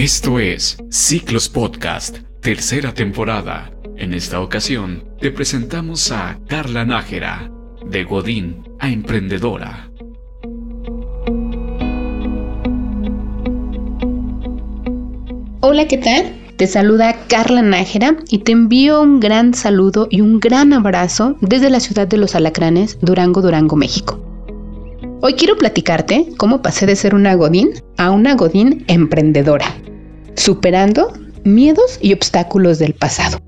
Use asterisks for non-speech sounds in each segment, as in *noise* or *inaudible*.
Esto es Ciclos Podcast, tercera temporada. En esta ocasión te presentamos a Carla Nájera, de Godín a Emprendedora. Hola, ¿qué tal? Te saluda Carla Nájera y te envío un gran saludo y un gran abrazo desde la ciudad de Los Alacranes, Durango, Durango, México. Hoy quiero platicarte cómo pasé de ser una Godín a una Godín emprendedora, superando miedos y obstáculos del pasado.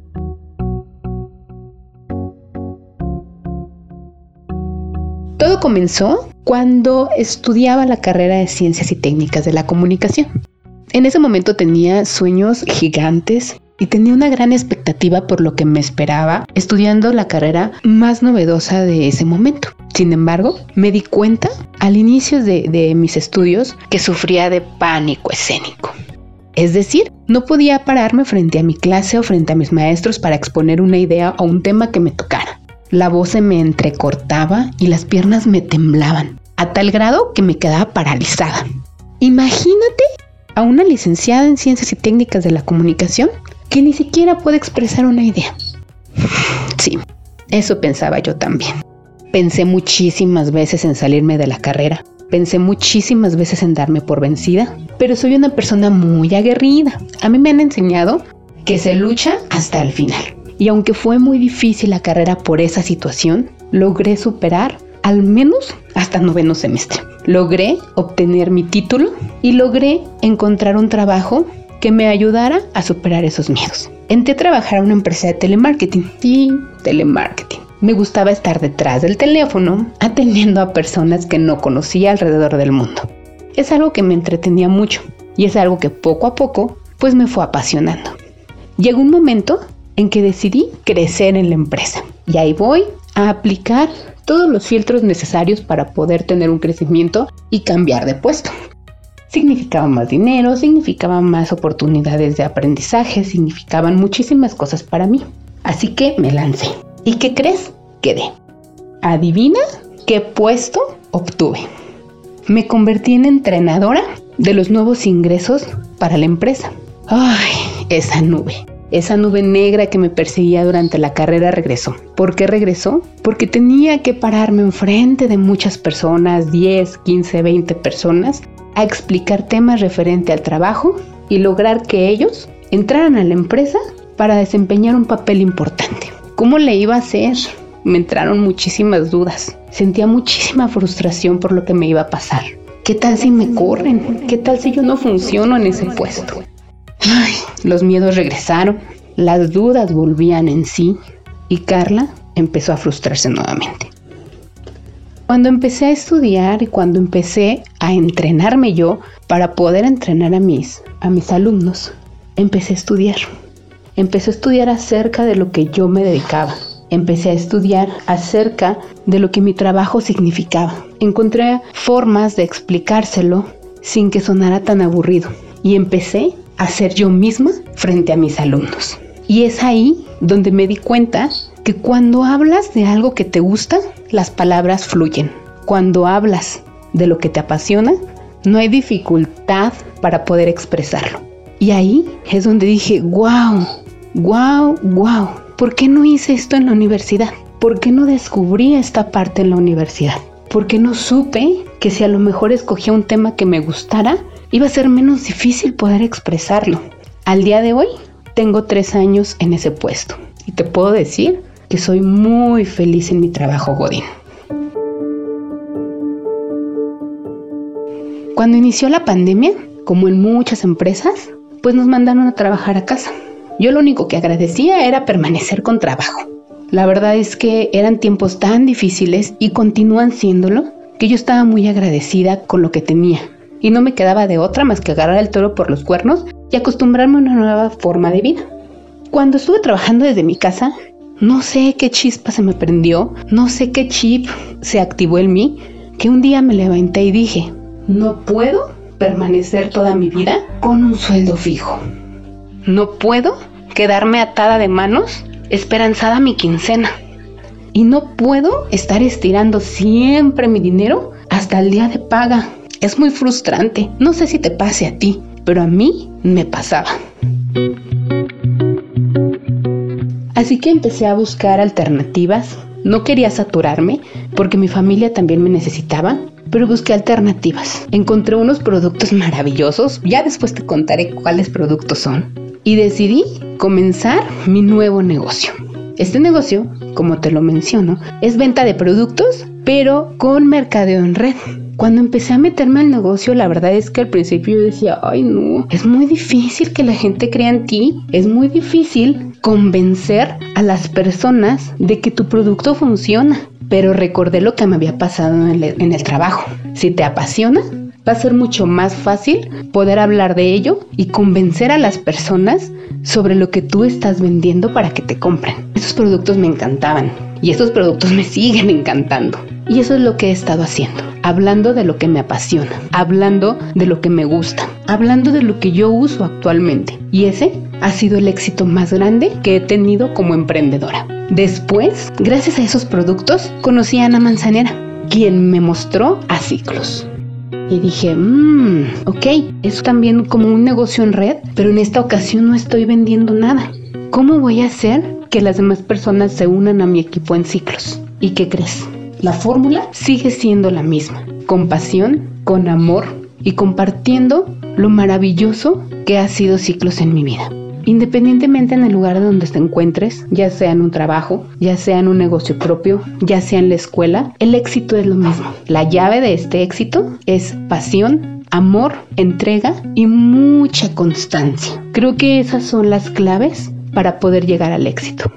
Todo comenzó cuando estudiaba la carrera de Ciencias y Técnicas de la Comunicación. En ese momento tenía sueños gigantes y tenía una gran expectativa por lo que me esperaba estudiando la carrera más novedosa de ese momento. Sin embargo, me di cuenta al inicio de, mis estudios que sufría de pánico escénico. Es decir, no podía pararme frente a mi clase o frente a mis maestros para exponer una idea o un tema que me tocara. La voz se me entrecortaba y las piernas me temblaban, a tal grado que me quedaba paralizada. Imagínate a una licenciada en Ciencias y Técnicas de la Comunicación que ni siquiera puede expresar una idea. Sí, eso pensaba yo también. Pensé muchísimas veces en salirme de la carrera. Pensé muchísimas veces en darme por vencida, pero soy una persona muy aguerrida. A mí me han enseñado que se lucha hasta el final. Y aunque fue muy difícil la carrera por esa situación, logré superar al menos hasta noveno semestre. Logré obtener mi título y logré encontrar un trabajo que me ayudara a superar esos miedos. Entré a trabajar a una empresa de telemarketing. Sí, telemarketing. Me gustaba estar detrás del teléfono atendiendo a personas que no conocía alrededor del mundo. Es algo que me entretenía mucho y es algo que poco a poco pues me fue apasionando. Llegó un momento en que decidí crecer en la empresa y ahí voy a aplicar todos los filtros necesarios para poder tener un crecimiento y cambiar de puesto significaba más dinero, significaba más oportunidades de aprendizaje, significaban muchísimas cosas para mí. Así que me lancé. ¿Y qué crees? Quedé. ¿Adivina qué puesto obtuve? Me convertí en entrenadora de los nuevos ingresos para la empresa. Ay, esa nube. Esa nube negra que me perseguía durante la carrera regresó. ¿Por qué regresó? Porque tenía que pararme enfrente de muchas personas, 10, 15, 20 personas, a explicar temas referente al trabajo y lograr que ellos entraran a la empresa para desempeñar un papel importante. ¿Cómo le iba a hacer? Me entraron muchísimas dudas. Sentía muchísima frustración por lo que me iba a pasar. ¿Qué tal si me corren? ¿Qué tal si yo no funciono en ese puesto? Los miedos regresaron, las dudas volvían en sí y Carla empezó a frustrarse nuevamente. Cuando empecé a estudiar y cuando empecé a entrenarme yo para poder entrenar a mis, a mis alumnos, empecé a estudiar. Empecé a estudiar acerca de lo que yo me dedicaba. Empecé a estudiar acerca de lo que mi trabajo significaba. Encontré formas de explicárselo sin que sonara tan aburrido. Y empecé a ser yo misma frente a mis alumnos. Y es ahí donde me di cuenta que cuando hablas de algo que te gusta, las palabras fluyen. Cuando hablas de lo que te apasiona, no hay dificultad para poder expresarlo. Y ahí es donde dije, wow, wow, wow, ¿por qué no hice esto en la universidad? ¿Por qué no descubrí esta parte en la universidad? ¿Por qué no supe que si a lo mejor escogía un tema que me gustara, iba a ser menos difícil poder expresarlo? Al día de hoy, tengo tres años en ese puesto y te puedo decir que soy muy feliz en mi trabajo Godín. Cuando inició la pandemia, como en muchas empresas, pues nos mandaron a trabajar a casa. Yo lo único que agradecía era permanecer con trabajo. La verdad es que eran tiempos tan difíciles y continúan siéndolo que yo estaba muy agradecida con lo que tenía y no me quedaba de otra más que agarrar el toro por los cuernos y acostumbrarme a una nueva forma de vida. Cuando estuve trabajando desde mi casa, no sé qué chispa se me prendió, no sé qué chip se activó en mí, que un día me levanté y dije, no puedo permanecer toda mi vida con un sueldo fijo. No puedo quedarme atada de manos esperanzada mi quincena. Y no puedo estar estirando siempre mi dinero hasta el día de paga. Es muy frustrante. No sé si te pase a ti. pero a mí me pasaba. Así que empecé a buscar alternativas. No quería saturarme porque mi familia también me necesitaba, pero busqué alternativas. Encontré unos productos maravillosos, ya después te contaré cuáles productos son, y decidí comenzar mi nuevo negocio. Este negocio, como te lo menciono, es venta de productos, pero con mercadeo en red. Cuando empecé a meterme al negocio, la verdad es que al principio yo decía, ay no, es muy difícil que la gente crea en ti, es muy difícil convencer a las personas de que tu producto funciona. Pero recordé lo que me había pasado en el, en el trabajo. Si te apasiona, va a ser mucho más fácil poder hablar de ello y convencer a las personas sobre lo que tú estás vendiendo para que te compren. Esos productos me encantaban y esos productos me *laughs* siguen encantando. Y eso es lo que he estado haciendo, hablando de lo que me apasiona, hablando de lo que me gusta, hablando de lo que yo uso actualmente. Y ese ha sido el éxito más grande que he tenido como emprendedora. Después, gracias a esos productos, conocí a Ana Manzanera, quien me mostró a ciclos. Y dije, mmm, ok, es también como un negocio en red, pero en esta ocasión no estoy vendiendo nada. ¿Cómo voy a hacer que las demás personas se unan a mi equipo en ciclos? ¿Y qué crees? La fórmula sigue siendo la misma, con pasión, con amor y compartiendo lo maravilloso que ha sido ciclos en mi vida. Independientemente en el lugar donde te encuentres, ya sea en un trabajo, ya sea en un negocio propio, ya sea en la escuela, el éxito es lo mismo. La llave de este éxito es pasión, amor, entrega y mucha constancia. Creo que esas son las claves para poder llegar al éxito.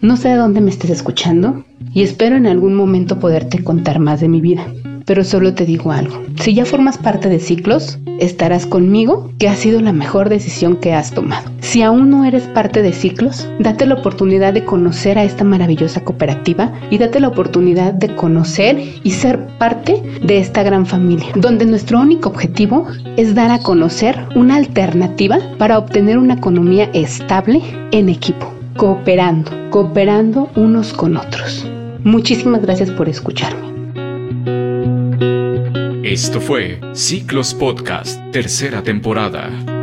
No sé de dónde me estés escuchando y espero en algún momento poderte contar más de mi vida pero solo te digo algo. Si ya formas parte de ciclos, estarás conmigo que ha sido la mejor decisión que has tomado. Si aún no eres parte de ciclos, date la oportunidad de conocer a esta maravillosa cooperativa y date la oportunidad de conocer y ser parte de esta gran familia, donde nuestro único objetivo es dar a conocer una alternativa para obtener una economía estable en equipo, cooperando, cooperando unos con otros. Muchísimas gracias por escucharme. Esto fue Ciclos Podcast, tercera temporada.